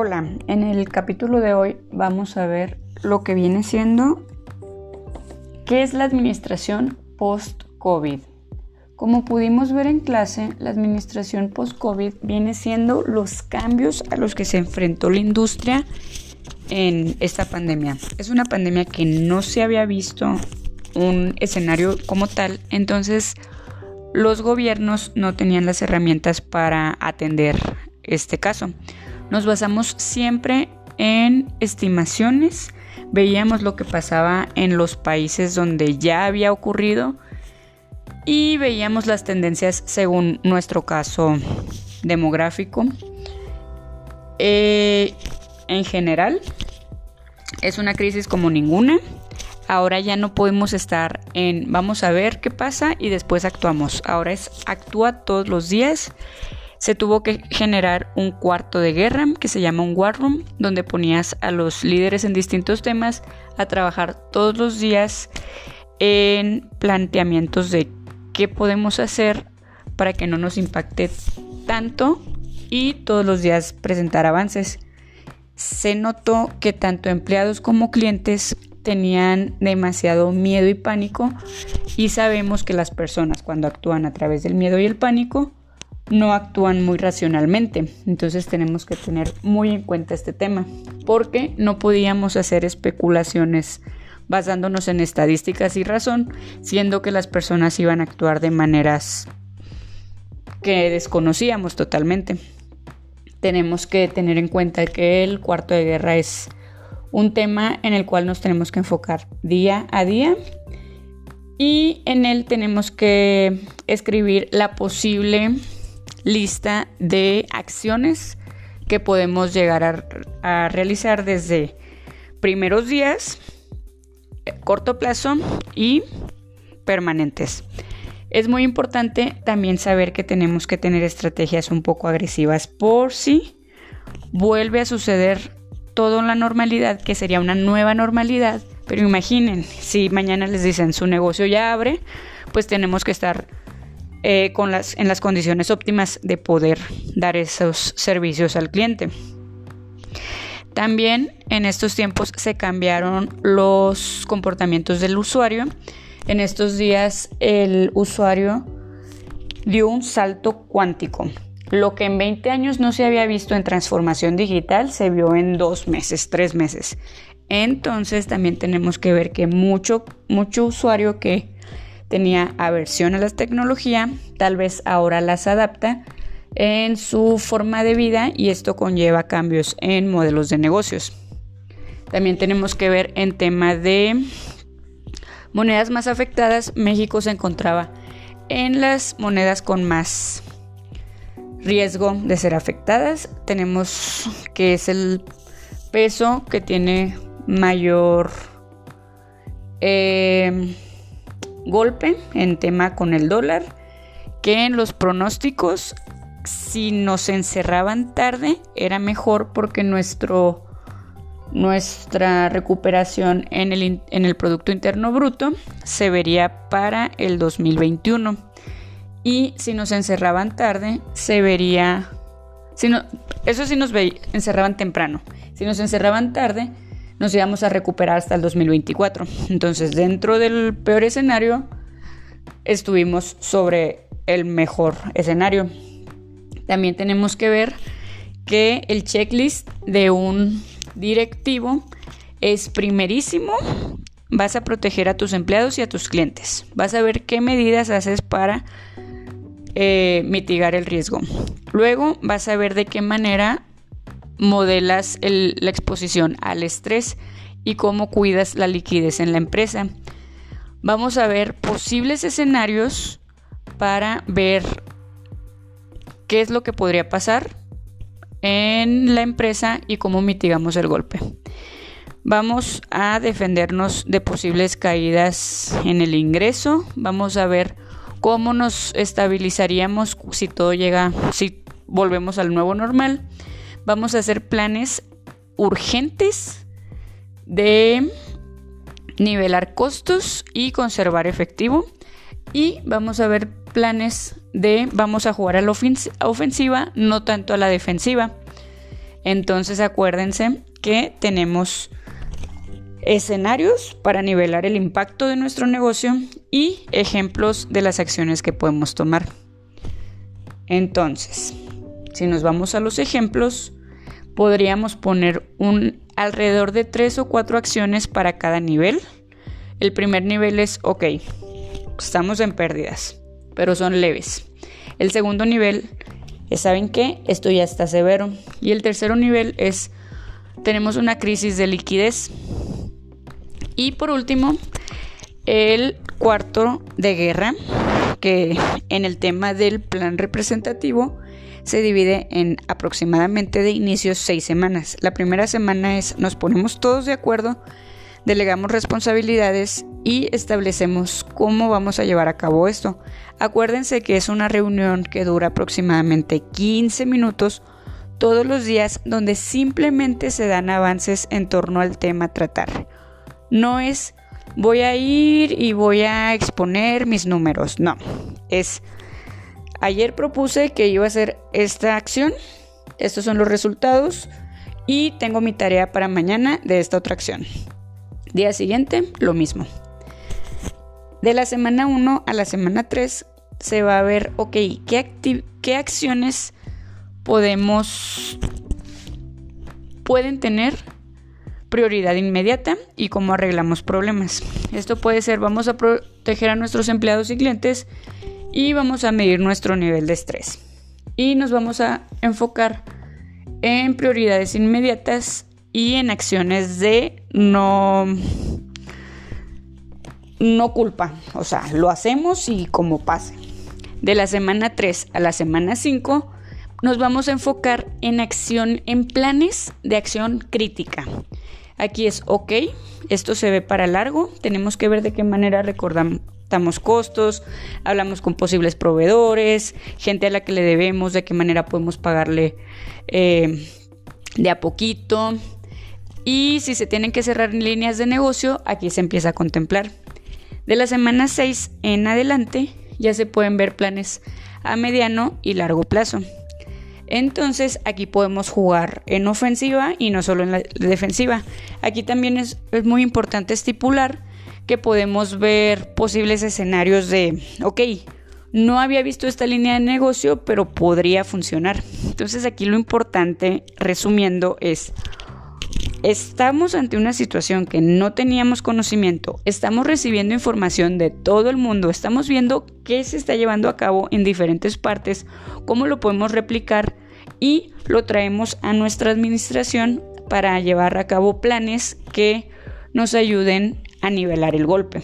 Hola, en el capítulo de hoy vamos a ver lo que viene siendo qué es la administración post-COVID. Como pudimos ver en clase, la administración post-COVID viene siendo los cambios a los que se enfrentó la industria en esta pandemia. Es una pandemia que no se había visto un escenario como tal, entonces los gobiernos no tenían las herramientas para atender este caso. Nos basamos siempre en estimaciones, veíamos lo que pasaba en los países donde ya había ocurrido y veíamos las tendencias según nuestro caso demográfico. Eh, en general, es una crisis como ninguna. Ahora ya no podemos estar en vamos a ver qué pasa y después actuamos. Ahora es actúa todos los días se tuvo que generar un cuarto de guerra que se llama un war room, donde ponías a los líderes en distintos temas a trabajar todos los días en planteamientos de qué podemos hacer para que no nos impacte tanto y todos los días presentar avances. Se notó que tanto empleados como clientes tenían demasiado miedo y pánico y sabemos que las personas cuando actúan a través del miedo y el pánico no actúan muy racionalmente. Entonces tenemos que tener muy en cuenta este tema, porque no podíamos hacer especulaciones basándonos en estadísticas y razón, siendo que las personas iban a actuar de maneras que desconocíamos totalmente. Tenemos que tener en cuenta que el cuarto de guerra es un tema en el cual nos tenemos que enfocar día a día y en él tenemos que escribir la posible lista de acciones que podemos llegar a, realizar desde primeros días, corto plazo y permanentes. Es muy importante también saber que tenemos que tener estrategias un poco agresivas por si vuelve a suceder todo en la normalidad, que sería una nueva normalidad. Pero imaginen, si mañana les dicen su negocio ya abre, pues tenemos que estar eh, con las, en las condiciones óptimas de poder dar esos servicios al cliente. También en estos tiempos se cambiaron los comportamientos del usuario. En estos días el usuario dio un salto cuántico. Lo que en 20 años no se había visto en transformación digital se vio en dos meses, tres meses. Entonces también tenemos que ver que mucho, mucho usuario que tenía aversión a la tecnología, tal vez ahora las adapta en su forma de vida y esto conlleva cambios en modelos de negocios. También tenemos que ver en tema de monedas más afectadas, México se encontraba en las monedas con más riesgo de ser afectadas. Tenemos que es el peso que tiene mayor eh, golpe en tema con el dólar, que en los pronósticos, si nos encerraban tarde, era mejor porque nuestro, nuestra recuperación en el, en el Producto Interno Bruto se vería para el 2021. Y si nos encerraban tarde, se vería... Si no, eso sí nos encerraban temprano. Si nos encerraban tarde, nos íbamos a recuperar hasta el 2024. Entonces, dentro del peor escenario, estuvimos sobre el mejor escenario. También tenemos que ver que el checklist de un directivo es primerísimo. Vas a proteger a tus empleados y a tus clientes. Vas a ver qué medidas haces para eh, mitigar el riesgo. Luego vas a ver de qué manera modelas la exposición al estrés y cómo cuidas la liquidez en la empresa. Vamos a ver posibles escenarios para ver qué es lo que podría pasar en la empresa y cómo mitigamos el golpe. Vamos a defendernos de posibles caídas en el ingreso. Vamos a ver cómo nos estabilizaríamos si todo llega, si volvemos al nuevo normal. Vamos a hacer planes urgentes de nivelar costos y conservar efectivo. Y vamos a ver planes de vamos a jugar a la ofensiva, no tanto a la defensiva. Entonces acuérdense que tenemos escenarios para nivelar el impacto de nuestro negocio y ejemplos de las acciones que podemos tomar. Entonces, si nos vamos a los ejemplos, podríamos poner un alrededor de tres o cuatro acciones para cada nivel. El primer nivel es, ok, estamos en pérdidas, pero son leves. El segundo nivel es, ¿saben qué? Esto ya está severo. Y el tercer nivel es, tenemos una crisis de liquidez. Y por último, el cuarto de guerra, que en el tema del plan representativo se divide en aproximadamente de inicios seis semanas. La primera semana es nos ponemos todos de acuerdo, delegamos responsabilidades y establecemos cómo vamos a llevar a cabo esto. Acuérdense que es una reunión que dura aproximadamente 15 minutos todos los días donde simplemente se dan avances en torno al tema a tratar. No es voy a ir y voy a exponer mis números. No, es ayer propuse que iba a hacer esta acción. Estos son los resultados y tengo mi tarea para mañana de esta otra acción. Día siguiente, lo mismo. De la semana 1 a la semana 3 se va a ver, ok, ¿qué, qué acciones podemos, pueden tener prioridad inmediata y cómo arreglamos problemas. Esto puede ser, vamos a proteger a nuestros empleados y clientes y vamos a medir nuestro nivel de estrés. Y nos vamos a enfocar en prioridades inmediatas y en acciones de no no culpa, o sea, lo hacemos y como pase. De la semana 3 a la semana 5 nos vamos a enfocar en acción, en planes de acción crítica. Aquí es, ok, esto se ve para largo, tenemos que ver de qué manera recordamos costos, hablamos con posibles proveedores, gente a la que le debemos, de qué manera podemos pagarle eh, de a poquito. Y si se tienen que cerrar líneas de negocio, aquí se empieza a contemplar. De la semana 6 en adelante ya se pueden ver planes a mediano y largo plazo. Entonces aquí podemos jugar en ofensiva y no solo en la defensiva. Aquí también es, muy importante estipular que podemos ver posibles escenarios de, ok, no había visto esta línea de negocio, pero podría funcionar. Entonces aquí lo importante, resumiendo, es, estamos ante una situación que no teníamos conocimiento, estamos recibiendo información de todo el mundo, estamos viendo qué se está llevando a cabo en diferentes partes, cómo lo podemos replicar y lo traemos a nuestra administración para llevar a cabo planes que nos ayuden a nivelar el golpe.